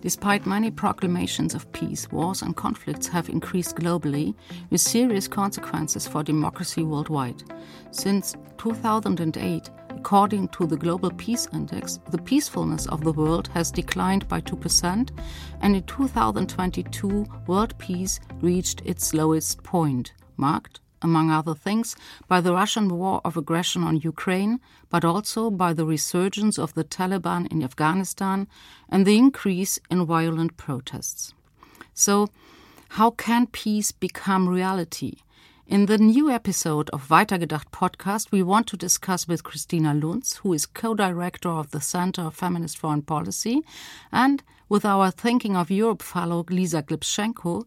Despite many proclamations of peace, wars and conflicts have increased globally with serious consequences for democracy worldwide. Since 2008, according to the Global Peace Index, the peacefulness of the world has declined by 2%, and in 2022, world peace reached its lowest point, marked among other things, by the Russian war of aggression on Ukraine, but also by the resurgence of the Taliban in Afghanistan and the increase in violent protests. So, how can peace become reality? In the new episode of Weitergedacht podcast, we want to discuss with Kristina Lunz, who is co director of the Center of Feminist Foreign Policy, and with our Thinking of Europe fellow Lisa Glybchenko,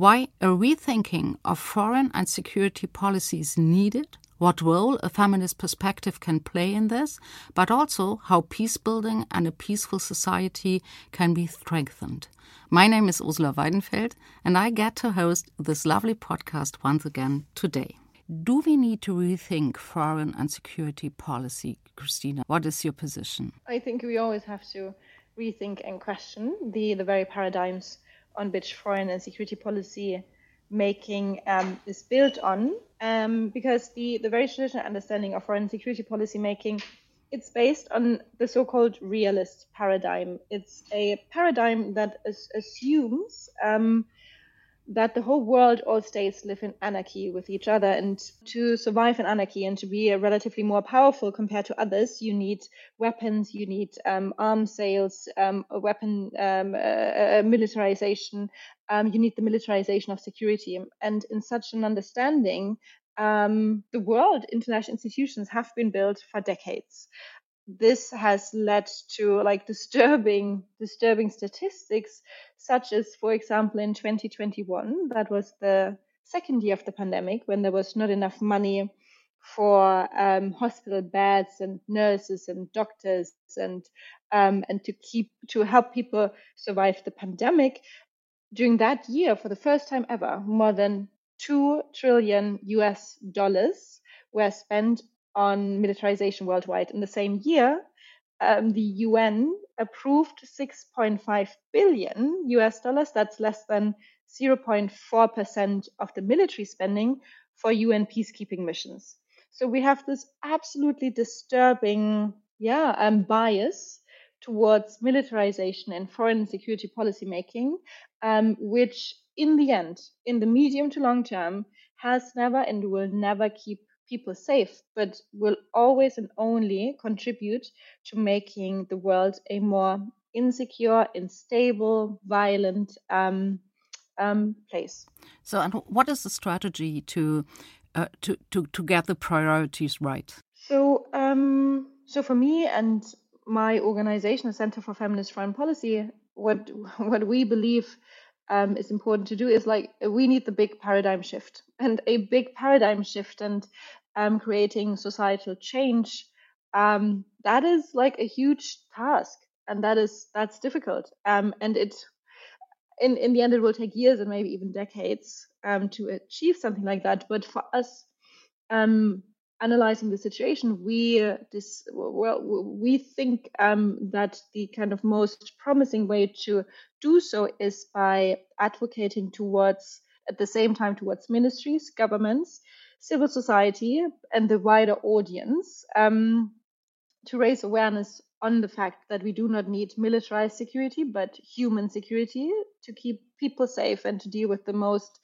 why a rethinking of foreign and security policy is needed, what role a feminist perspective can play in this, but also how peace building and a peaceful society can be strengthened. My name is Ursula Weidenfeld, and I get to host this lovely podcast once again today. Do we need to rethink foreign and security policy, Kristina? What is your position? I think we always have to rethink and question the, the very paradigms on which foreign and security policy making um, is built on, um, because the, the very traditional understanding of foreign security policy making it's based on the so-called realist paradigm. It's a paradigm that assumes um, that the whole world, all states live in anarchy with each other. And to survive in anarchy and to be relatively more powerful compared to others, you need weapons, you need um, arms sales, um, weapon um, militarization, um, you need the militarization of security. And in such an understanding, um, the world, international institutions have been built for decades this has led to like disturbing disturbing statistics such as for example in 2021 that was the second year of the pandemic when there was not enough money for um, hospital beds and nurses and doctors and um, and to keep to help people survive the pandemic. During that year for the first time ever more than 2 trillion US dollars were spent on militarization worldwide. In the same year, um, the UN approved 6.5 billion US dollars. That's less than 0.4% of the military spending for UN peacekeeping missions. So we have this absolutely disturbing, yeah, um, bias towards militarization and foreign security policy making, um, which in the end, in the medium to long term, has never and will never keep people safe, but will always and only contribute to making the world a more insecure, unstable, violent um, um, place. So, and what is the strategy to uh, to, to to get the priorities right? So, um, so for me and my organization, the Center for Feminist Foreign Policy, what what we believe um, is important to do is like we need the big paradigm shift and a big paradigm shift and um, creating societal change, um, that is like a huge task, and that is that's difficult. Um, and it, in in the end, it will take years and maybe even decades um, to achieve something like that. But for us, um, analyzing the situation, we this well we think um, that the kind of most promising way to do so is by advocating towards at the same time towards ministries, governments, civil society and the wider audience um, to raise awareness on the fact that we do not need militarized security, but human security to keep people safe and to deal with the most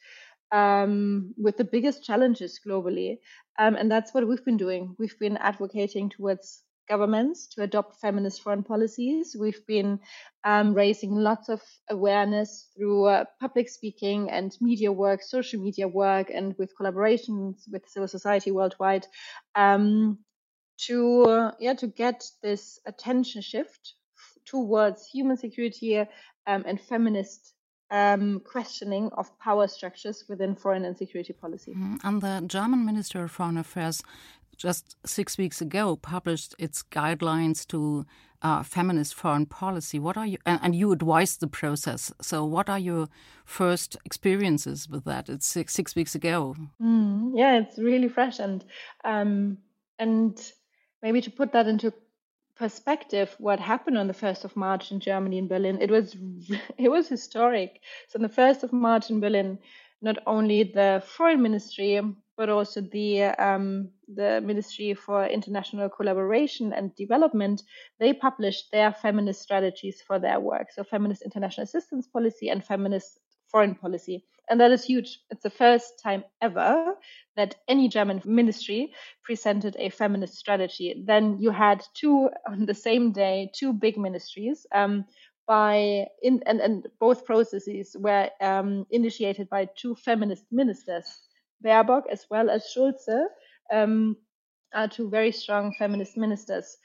um, with the biggest challenges globally. Um, and that's what we've been doing. We've been advocating towards governments to adopt feminist foreign policies. We've been um, raising lots of awareness through uh, public speaking and media work, social media work, and with collaborations with civil society worldwide um, to uh, yeah to get this attention shift towards human security um, and feminist um, questioning of power structures within foreign and security policy. Mm, and the German Minister of Foreign Affairs just six weeks ago published its guidelines to uh, feminist foreign policy. What are you and, and, you advised the process? So, what are your first experiences with that? It's six six weeks ago. Mm, yeah, it's really fresh and um, and maybe to put that into perspective what happened on the 1st of March in Germany in Berlin it was it was historic so on the 1st of March in Berlin not only the foreign ministry but also the um, the Ministry for International Collaboration and Development they published their feminist strategies for their work so feminist international assistance policy and feminist foreign policy and that is huge. It's the first time ever that any German ministry presented a feminist strategy. Then you had two on the same day, two big ministries. Um, by in and, and both processes were um, initiated by two feminist ministers, Baerbock as well as Schulze, um, are two very strong feminist ministers.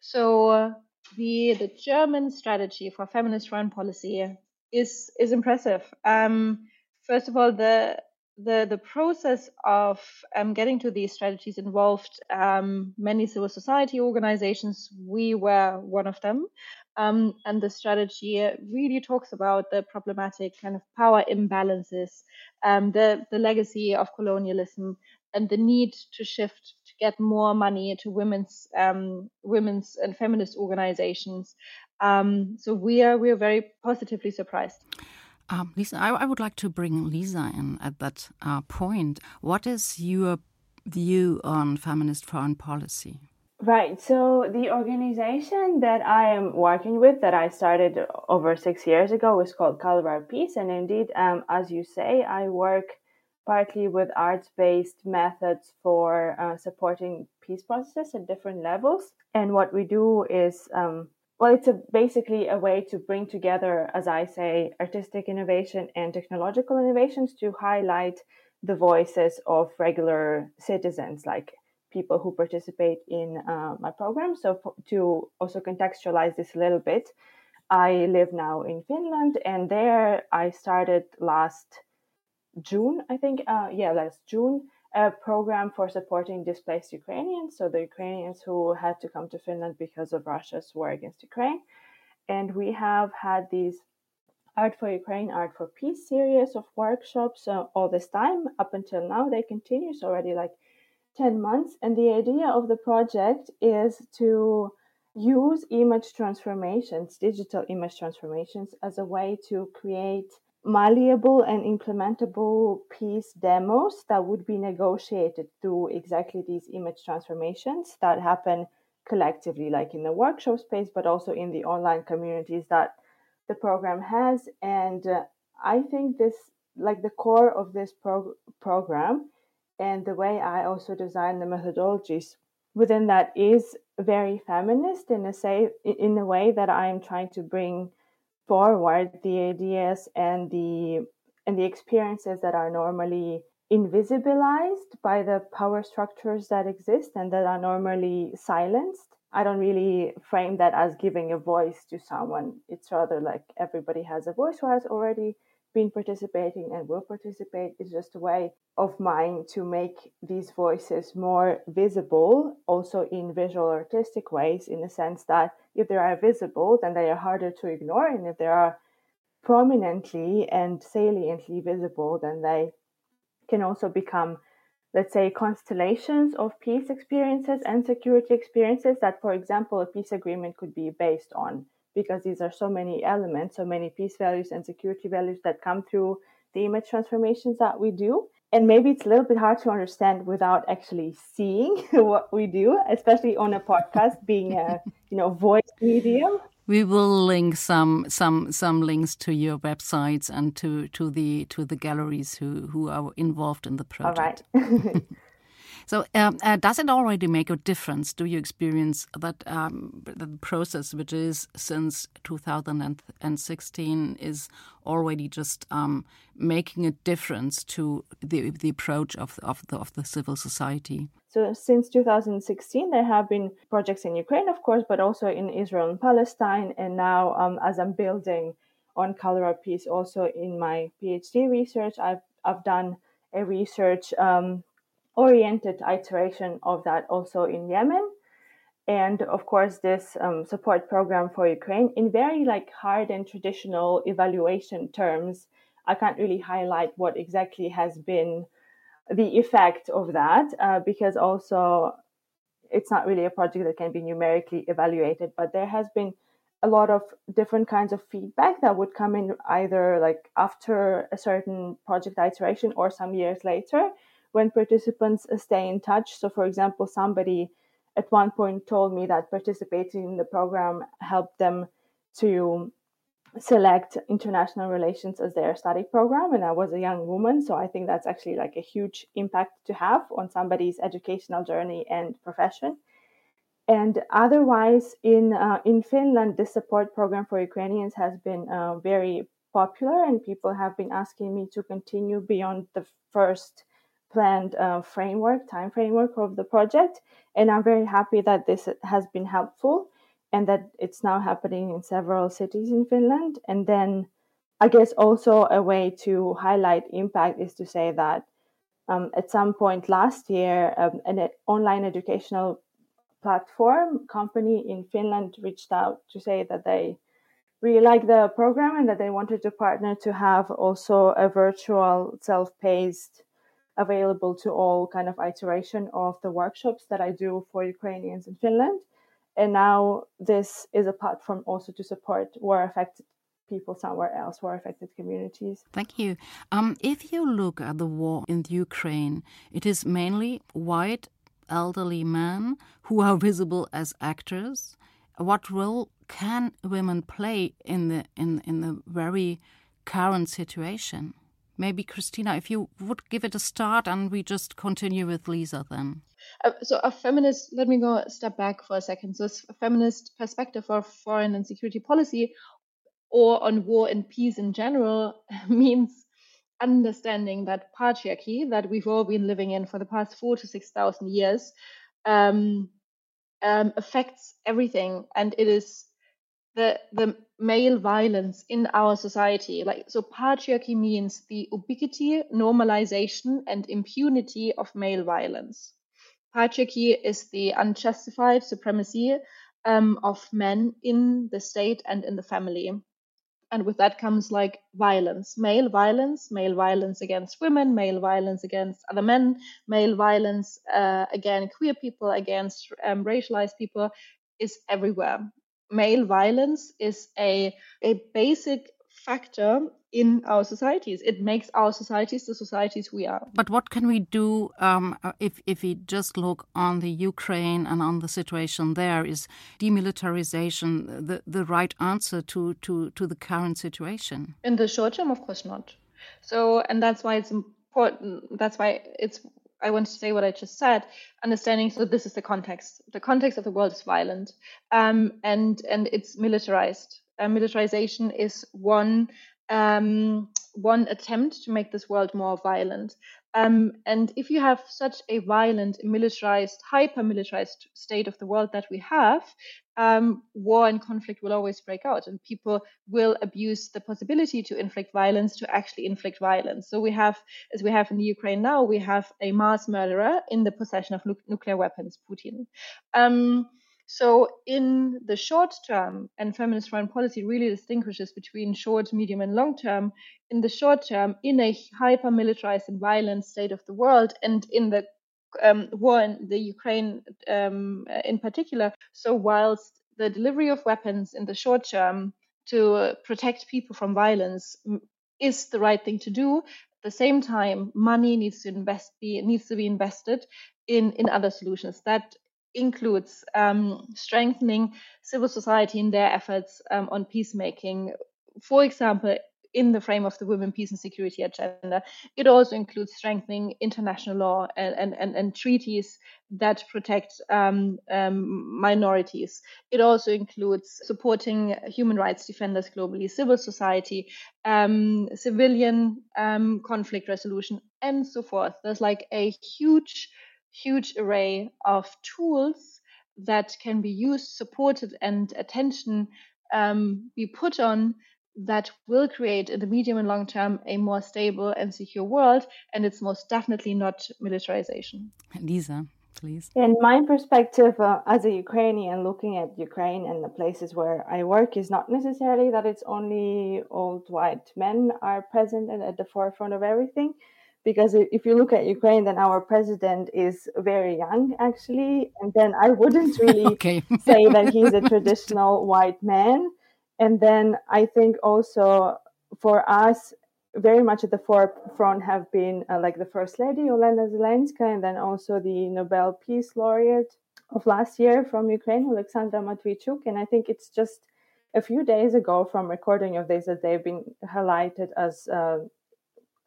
So uh, the the German strategy for feminist foreign policy is is impressive. Um, first of all, the the the process of um, getting to these strategies involved um, many civil society organizations. We were one of them, um, and the strategy really talks about the problematic kind of power imbalances, um, the the legacy of colonialism, and the need to shift to get more money to women's um, women's and feminist organizations. Um, so we are we are very positively surprised. Um, Lisa, I, I, would like to bring Lisa in at that uh, point. What is your view on feminist foreign policy? Right. So, the organization that I am working with, that I started over six years ago, is called Color Peace. And indeed, um, as you say, I work partly with arts based methods for uh, supporting peace processes at different levels. And what we do is um, well, it's a, basically a way to bring together, as I say, artistic innovation and technological innovations to highlight the voices of regular citizens, like people who participate in uh, my program. So, to also contextualize this a little bit, I live now in Finland, and there I started last June, I think. Uh, yeah, last June a program for supporting displaced Ukrainians, so the Ukrainians who had to come to Finland because of Russia's war against Ukraine. And we have had these Art for Ukraine, Art for Peace series of workshops uh, all this time up until now. They continue, so already like 10 months. And the idea of the project is to use image transformations, digital image transformations, as a way to create malleable and implementable peace demos that would be negotiated through exactly these image transformations that happen collectively, like in the workshop space, but also in the online communities that the program has. And uh, I think this, like the core of this prog- program, and the way I also design the methodologies within that is very feminist in a say in a way that I'm trying to bring forward the ideas and the and the experiences that are normally invisibilized by the power structures that exist and that are normally silenced. I don't really frame that as giving a voice to someone. It's rather like everybody has a voice who has already been participating and will participate is just a way of mine to make these voices more visible, also in visual artistic ways, in the sense that if they are visible, then they are harder to ignore, and if they are prominently and saliently visible, then they can also become, let's say, constellations of peace experiences and security experiences that, for example, a peace agreement could be based on because these are so many elements, so many peace values and security values that come through the image transformations that we do. And maybe it's a little bit hard to understand without actually seeing what we do, especially on a podcast being a you know voice medium. We will link some some some links to your websites and to, to the to the galleries who, who are involved in the project. All right. So, um, uh, does it already make a difference? Do you experience that um, the process, which is since 2016, is already just um, making a difference to the the approach of of the of the civil society? So, since 2016, there have been projects in Ukraine, of course, but also in Israel and Palestine, and now um, as I'm building on color of peace, also in my PhD research, I've I've done a research um, oriented iteration of that also in Yemen. And of course, this um, support program for Ukraine in very like hard and traditional evaluation terms. I can't really highlight what exactly has been the effect of that uh, because also it's not really a project that can be numerically evaluated, but there has been a lot of different kinds of feedback that would come in either like after a certain project iteration or some years later when participants stay in touch. So, for example, somebody at one point told me that participating in the program helped them to select international relations as their study program and i was a young woman so i think that's actually like a huge impact to have on somebody's educational journey and profession and otherwise, in uh, in Finland, this support program for Ukrainians has been uh, very popular, and people have been asking me to continue beyond the first planned uh, framework, time framework of the project. And I'm very happy that this has been helpful, and that it's now happening in several cities in Finland. And then, I guess also a way to highlight impact is to say that um, at some point last year, um, an online educational platform company in Finland reached out to say that they really like the program and that they wanted to partner to have also a virtual self-paced available to all kind of iteration of the workshops that I do for Ukrainians in Finland. And now this is a platform also to support war affected people somewhere else, war affected communities. Thank you. Um, if you look at the war in Ukraine, it is mainly white elderly men who are visible as actors? What role can women play in the in in the very current situation? Maybe Kristina, if you would give it a start, and we just continue with Lisa then. Uh, so a feminist let me go a step back for a second so a feminist perspective of foreign and security policy or on war and peace in general means understanding that patriarchy that we've all been living in for the past four to six thousand years um, um, affects everything, and it is the the male violence in our society. Like so, patriarchy means the ubiquity, normalization, and impunity of male violence. Patriarchy is the unjustified supremacy um, of men in the state and in the family and with that comes like violence male violence male violence against women male violence against other men male violence uh, against queer people against um, racialized people is everywhere male violence is a, a basic factor in our societies. It makes our societies the societies we are. But what can we do um, uh, if, if we just look on the Ukraine and on the situation there? Is demilitarization the, the right answer to, to, to the current situation? In the short term, of course not. So, and that's why it's important. That's why it's I want to say what I just said, understanding. So this is the context. The context of the world is violent, um, and and it's militarized. Uh, militarization is one um, one attempt to make this world more violent. Um, and if you have such a violent, militarized, hyper militarized state of the world that we have, um, war and conflict will always break out, and people will abuse the possibility to inflict violence to actually inflict violence. So we have, as we have in the Ukraine now, we have a mass murderer in the possession of nu- nuclear weapons, Putin. Um, so, in the short term, and feminist foreign policy really distinguishes between short, medium, and long term. In the short term, in a hyper militarized and violent state of the world, and in the um, war in the Ukraine um, in particular. So, whilst the delivery of weapons in the short term to protect people from violence is the right thing to do, at the same time, money needs to invest be needs to be invested in in other solutions that includes um, strengthening civil society in their efforts um, on peacemaking. For example, in the frame of the Women, Peace and Security Agenda, it also includes strengthening international law and, and, and, and treaties that protect um, um, minorities. It also includes supporting human rights defenders globally, civil society, um, civilian um, conflict resolution, and so forth. There's like a huge huge array of tools that can be used, supported, and attention um, be put on that will create in the medium and long term a more stable and secure world. And it's most definitely not militarization. Lisa, please. In my perspective, uh, as a Ukrainian, looking at Ukraine and the places where I work is not necessarily that it's only old white men are present and at the forefront of everything because if you look at Ukraine, then our president is very young, actually, and then I wouldn't really okay. say that he's a traditional white man. And then I think also for us, very much at the forefront have been uh, like the First Lady Olena Zelenska, and then also the Nobel Peace Laureate of last year from Ukraine, Alexandra Matviichuk. And I think it's just a few days ago from recording of this that they've been highlighted as uh,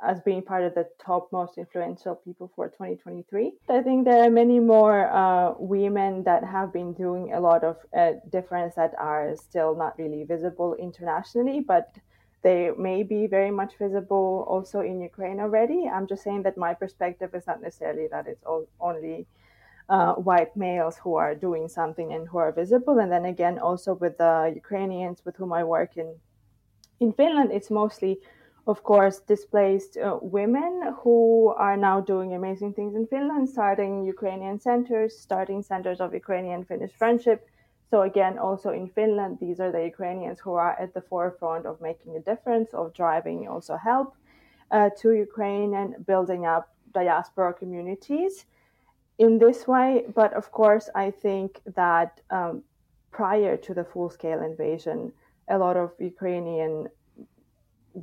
as being part of the top most influential people for 2023. I think there are many more uh, women that have been doing a lot of uh, difference that are still not really visible internationally, but they may be very much visible also in Ukraine already. I'm just saying that my perspective is not necessarily that it's all, only uh, white males who are doing something and who are visible. And then again, also with the Ukrainians with whom I work in in Finland, it's mostly of course, displaced uh, women who are now doing amazing things in Finland, starting Ukrainian centers, starting centers of Ukrainian Finnish friendship. So, again, also in Finland, these are the Ukrainians who are at the forefront of making a difference, of driving also help uh, to Ukraine and building up diaspora communities in this way. But of course, I think that um, prior to the full scale invasion, a lot of Ukrainian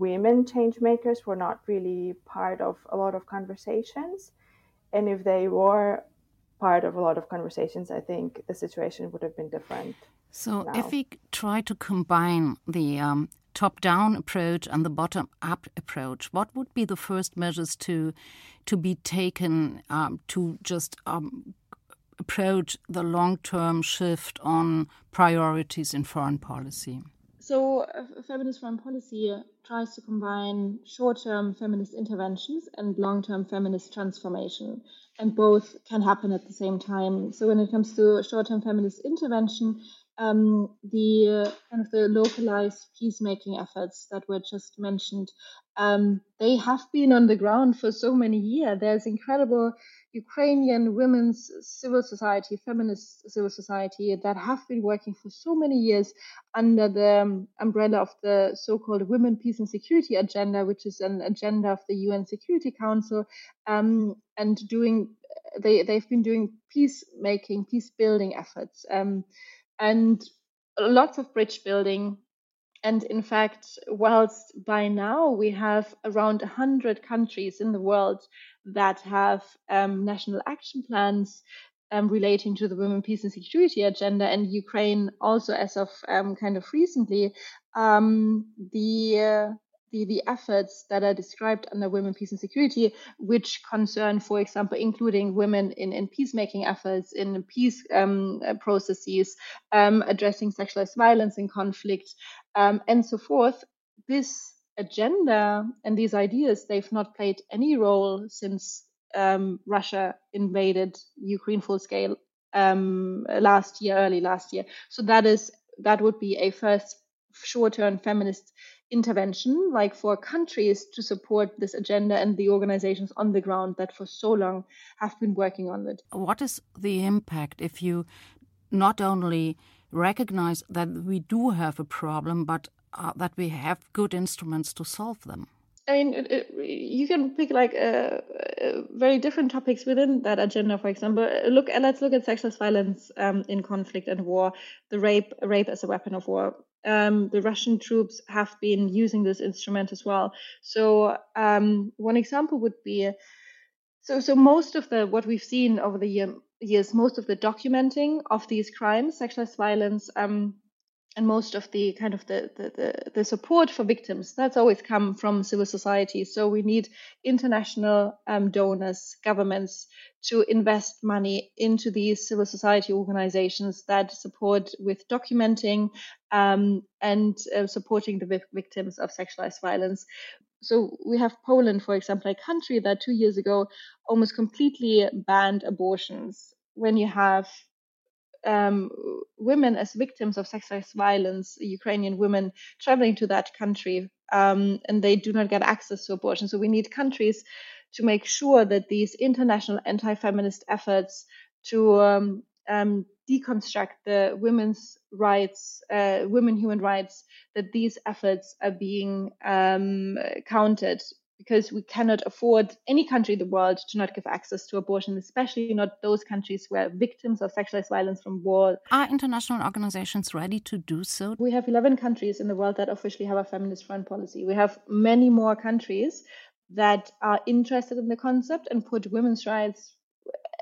women change makers were not really part of a lot of conversations. And if they were part of a lot of conversations, I think the situation would have been different. So, now. if we try to combine the um, top down approach and the bottom up approach, what would be the first measures to, to be taken um, to just um, approach the long term shift on priorities in foreign policy? So, feminist foreign policy tries to combine short term feminist interventions and long term feminist transformation, and both can happen at the same time. So, when it comes to short term feminist intervention, um, the uh, kind of the localized peacemaking efforts that were just mentioned, um, they have been on the ground for so many years. There's incredible Ukrainian women's civil society, feminist civil society that have been working for so many years under the um, umbrella of the so-called Women, Peace and Security Agenda, which is an agenda of the UN Security Council, um, and doing they they've been doing peacemaking, peace building efforts, um, and lots of bridge building and in fact, whilst by now we have around 100 countries in the world that have um, national action plans um, relating to the women, peace, and security agenda, and Ukraine also, as of um, kind of recently, um, the uh, the, the efforts that are described under women, peace, and security, which concern, for example, including women in, in peacemaking efforts, in peace um, processes, um, addressing sexualized violence in conflict, um, and so forth. This agenda and these ideas, they've not played any role since um, Russia invaded Ukraine full scale um, last year, early last year. So that is that would be a first short-term feminist intervention, like for countries to support this agenda and the organizations on the ground that for so long have been working on it. What is the impact if you not only recognize that we do have a problem, but uh, that we have good instruments to solve them? I mean, it, it, you can pick like uh, uh, very different topics within that agenda. For example, look, let's look at sexual violence um, in conflict and war, the rape, rape as a weapon of war um, the Russian troops have been using this instrument as well. So um, one example would be so so most of the what we've seen over the year, years, most of the documenting of these crimes, sexualized violence, um, and most of the kind of the, the, the, the, support for victims that's always come from civil society so we need international um, donors governments to invest money into these civil society organizations that support with documenting um, and uh, supporting the victims of sexualized violence so we have Poland, for example, a country that two years ago almost completely banned abortions. When you have um, women as victims of sexualized violence, Ukrainian women traveling to that country, um, and they do not get access to abortion. So we need countries to make sure that these international anti-feminist efforts to um, um deconstruct the women's rights, uh, women human rights, that these efforts are being um, counted because we cannot afford any country in the world to not give access to abortion, especially not those countries where victims of sexualized violence from war. Are international organizations ready to do so? We have 11 countries in the world that officially have a feminist foreign policy. We have many more countries that are interested in the concept and put women's rights,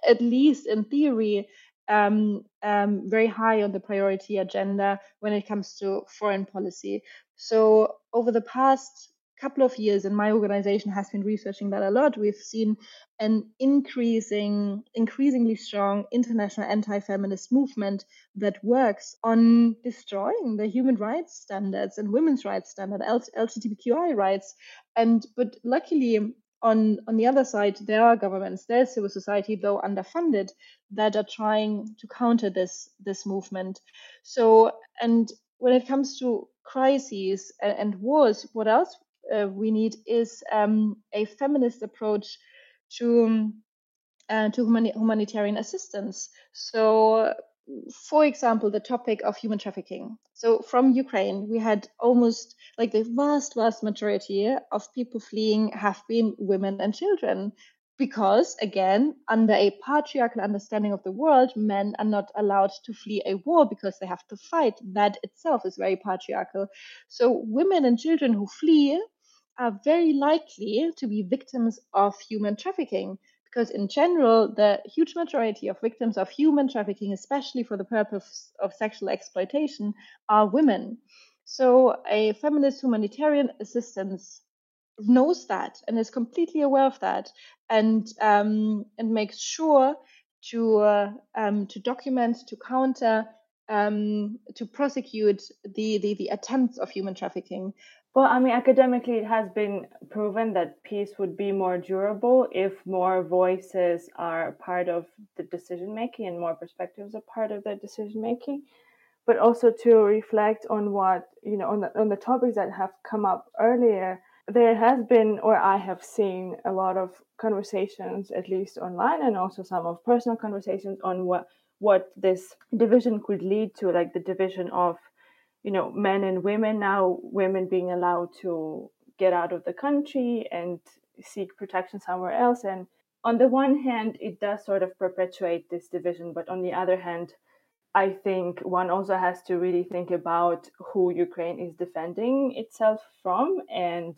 at least in theory, um, um, very high on the priority agenda when it comes to foreign policy. So, over the past couple of years, and my organization has been researching that a lot, we've seen an increasing, increasingly strong international anti-feminist movement that works on destroying the human rights standards and women's rights standards, LGBTQI rights. And but luckily, on on the other side, there are governments, there's civil society, though underfunded, that are trying to counter this this movement. So and when it comes to crises and, and wars, what else uh, we need is um, a feminist approach to um, uh, to humani- humanitarian assistance. So, for example, the topic of human trafficking. So, from Ukraine, we had almost like the vast, vast majority of people fleeing have been women and children because again under a patriarchal understanding of the world men are not allowed to flee a war because they have to fight that itself is very patriarchal so women and children who flee are very likely to be victims of human trafficking because in general the huge majority of victims of human trafficking especially for the purpose of sexual exploitation are women. So a feminist humanitarian assistance knows that and is completely aware of that and um, and makes sure to uh, um, to document to counter um, to prosecute the, the the attempts of human trafficking well, I mean, academically, it has been proven that peace would be more durable if more voices are part of the decision making and more perspectives are part of the decision making. But also to reflect on what, you know, on the, on the topics that have come up earlier, there has been, or I have seen, a lot of conversations, at least online, and also some of personal conversations on what what this division could lead to, like the division of you know men and women now women being allowed to get out of the country and seek protection somewhere else. And on the one hand it does sort of perpetuate this division but on the other hand i think one also has to really think about who ukraine is defending itself from. And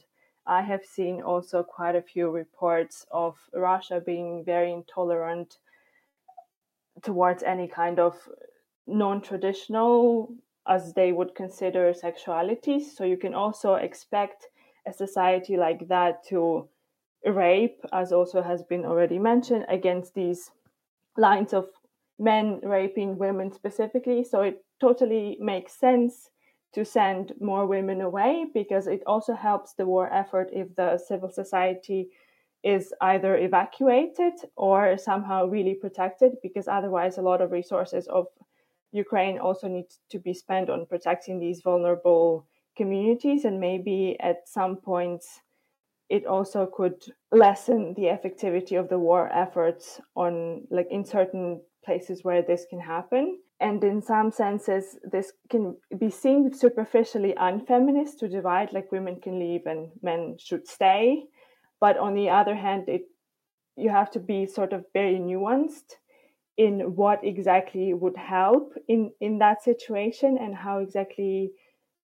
i have seen also quite a few reports of russia being very intolerant towards any kind of non-traditional as they would consider sexuality. So you can also expect a society like that to rape, as also has been already mentioned, against these lines of men raping women specifically. So it totally makes sense to send more women away because it also helps the war effort if the civil society is either evacuated or somehow really protected because otherwise a lot of resources of Ukraine also needs to be spent on protecting these vulnerable communities, and maybe at some points it also could lessen the effectivity of the war efforts on like in certain places where this can happen. And in some senses, this can be seen superficially unfeminist to divide, like women can leave and men should stay. But on the other hand, it you have to be sort of very nuanced in what exactly would help in in that situation and how exactly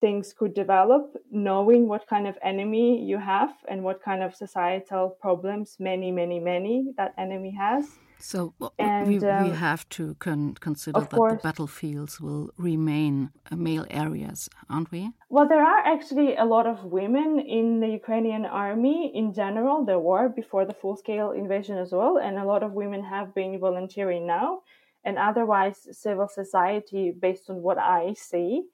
things could develop knowing what kind of enemy you have and what kind of societal problems many many many that enemy has so and, we, um, we, have to con- consider that course, the battlefields will remain uh, male areas, aren't we? Well, there are actually a lot of women in the Ukrainian army in general. There were before the full scale invasion as well, and a lot of women have been volunteering now. And otherwise, civil society, based on what I see,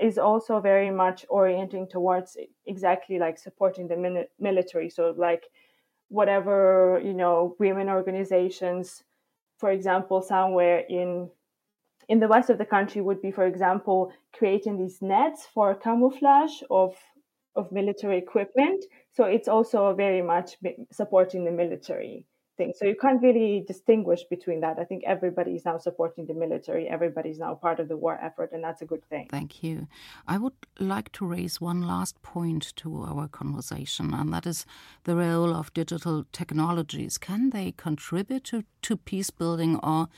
is also very much orienting towards exactly like supporting the military. So, like whatever you know women organizations for example somewhere in in the west of the country would be for example creating these nets for camouflage of of military equipment. So it's also very much supporting the military thing. So you can't really distinguish between that. I think everybody is now supporting the military, everybody's now part of the war effort, and that's a good thing. Thank you. I would like to raise one last point to our conversation, and that is the role of digital technologies. Can they contribute to, to peace building or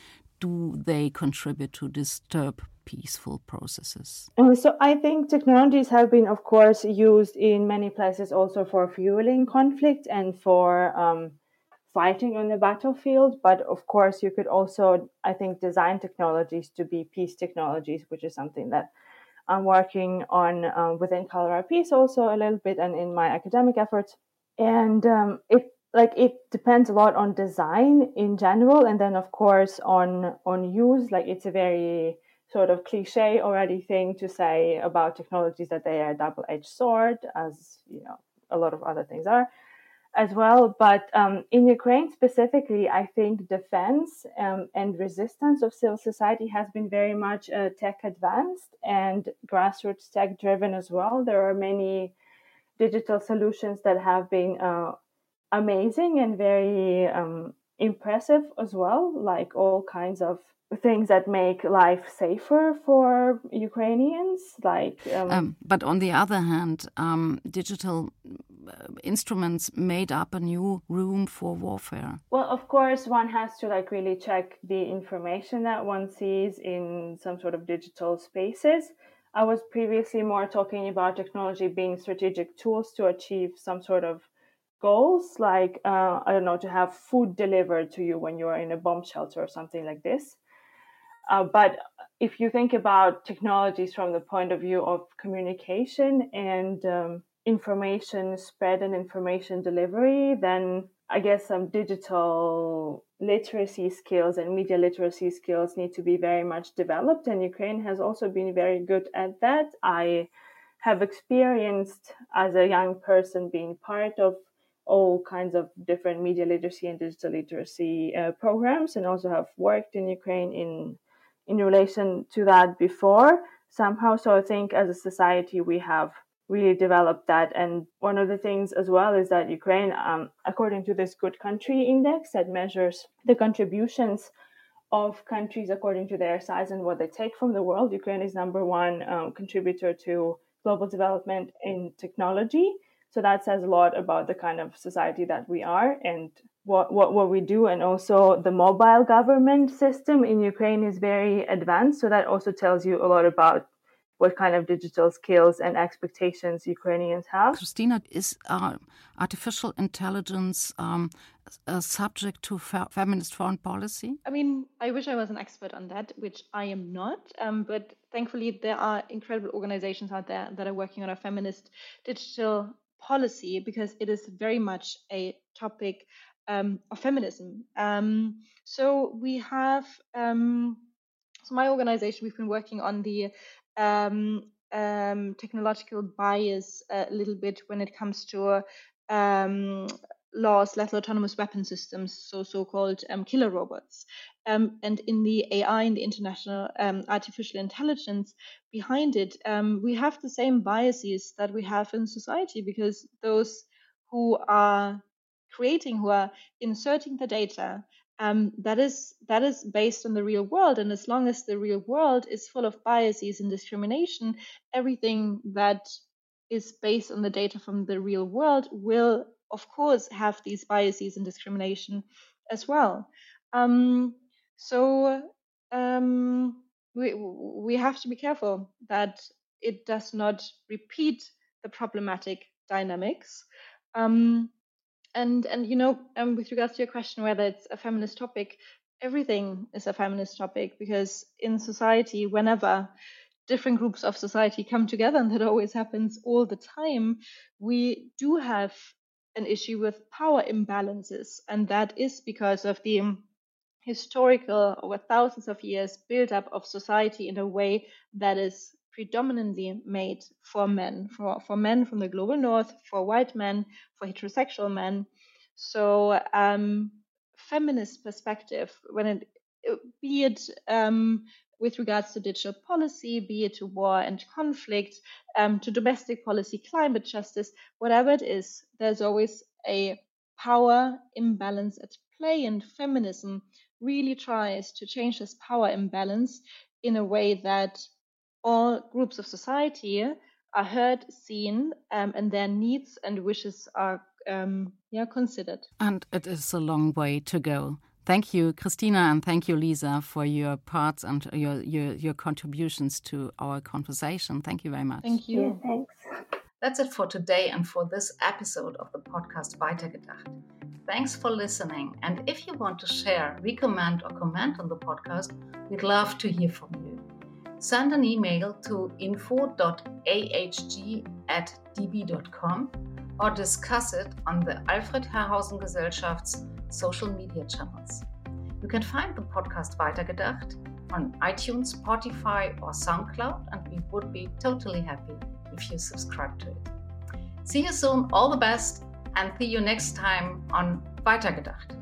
do they contribute to disturb peaceful processes? Uh, so I think technologies have been, of course, used in many places also for fueling conflict and for um, fighting on the battlefield. But of course, you could also, I think, design technologies to be peace technologies, which is something that I'm working on um, within Kalvar Peace also a little bit and in my academic efforts. And um, it like it depends a lot on design in general and then of course on on use like it's a very sort of cliche already thing to say about technologies that they are a double-edged sword as you know a lot of other things are as well but um, in ukraine specifically i think defense um, and resistance of civil society has been very much uh, tech advanced and grassroots tech driven as well there are many digital solutions that have been uh, amazing and very um, impressive as well, like all kinds of things that make life safer for Ukrainians. Like, um, um, but on the other hand, um, digital instruments made up a new room for warfare. Well, of course, one has to like really check the information that one sees in some sort of digital spaces. I was previously more talking about technology being strategic tools to achieve some sort of goals, like, uh, I don't know, to have food delivered to you when you are in a bomb shelter or something like this. Uh, but if you think about technologies from the point of view of communication and um, information spread and information delivery, then I guess some digital literacy skills and media literacy skills need to be very much developed. And Ukraine has also been very good at that. I have experienced as a young person being part of all kinds of different media literacy and digital literacy uh, programs, and also have worked in Ukraine in in relation to that before somehow. So I think as a society we have really developed that. And one of the things as well is that Ukraine, um, according to this Good Country Index that measures the contributions of countries according to their size and what they take from the world, Ukraine is number one um, contributor to global development in technology. So that says a lot about the kind of society that we are and what, what, what we do. And also the mobile government system in Ukraine is very advanced. So that also tells you a lot about what kind of digital skills and expectations Ukrainians have. Kristina, is uh, artificial intelligence um, a subject to fe feminist foreign policy? I mean, I wish I was an expert on that, which I am not. Um, but thankfully, there are incredible organizations out there that are working on a feminist digital policy because it is very much a topic um, of feminism. Um, so we have, um, so my organization, we've been working on the um, um, technological bias a little bit when it comes to um, laws, lethal autonomous weapon systems, so so-called killer robots. Um, and in the AI, in the international um, artificial intelligence behind it, um, we have the same biases that we have in society because those who are creating, who are inserting the data, um, that is that is based on the real world. And as long as the real world is full of biases and discrimination, everything that is based on the data from the real world will, of course, have these biases and discrimination as well. Um, so um, we we have to be careful that it does not repeat the problematic dynamics. Um, and and you know, um, with regards to your question whether it's a feminist topic, everything is a feminist topic because in society, whenever different groups of society come together, and that always happens all the time, we do have an issue with power imbalances, and that is because of the historical, over thousands of years, build up of society in a way that is predominantly made for men, for, for men from the global north, for white men, for heterosexual men. So, um, feminist perspective, when it, be it um, with regards to digital policy, be it to war and conflict, um, to domestic policy, climate justice, whatever it is, there's always a power imbalance at play and feminism really tries to change this power imbalance in a way that all groups of society are heard, seen, um, and their needs and wishes are um, yeah considered. And it is a long way to go. Thank you, Kristina, and thank you, Lisa, for your parts and your, your, your contributions to our conversation. Thank you very much. Thank you. Yeah, thanks. That's it for today and for this episode of the podcast Weitergedacht. Thanks for listening. And if you want to share, recommend, or comment on the podcast, we'd love to hear from you. Send an email to info.ahg at db.com or discuss it on the Alfred Herrhausen Gesellschafts social media channels. You can find the podcast Weitergedacht on iTunes, Spotify, or SoundCloud, and we would be totally happy if you subscribe to it. See you soon, all the best, and see you next time on Weitergedacht.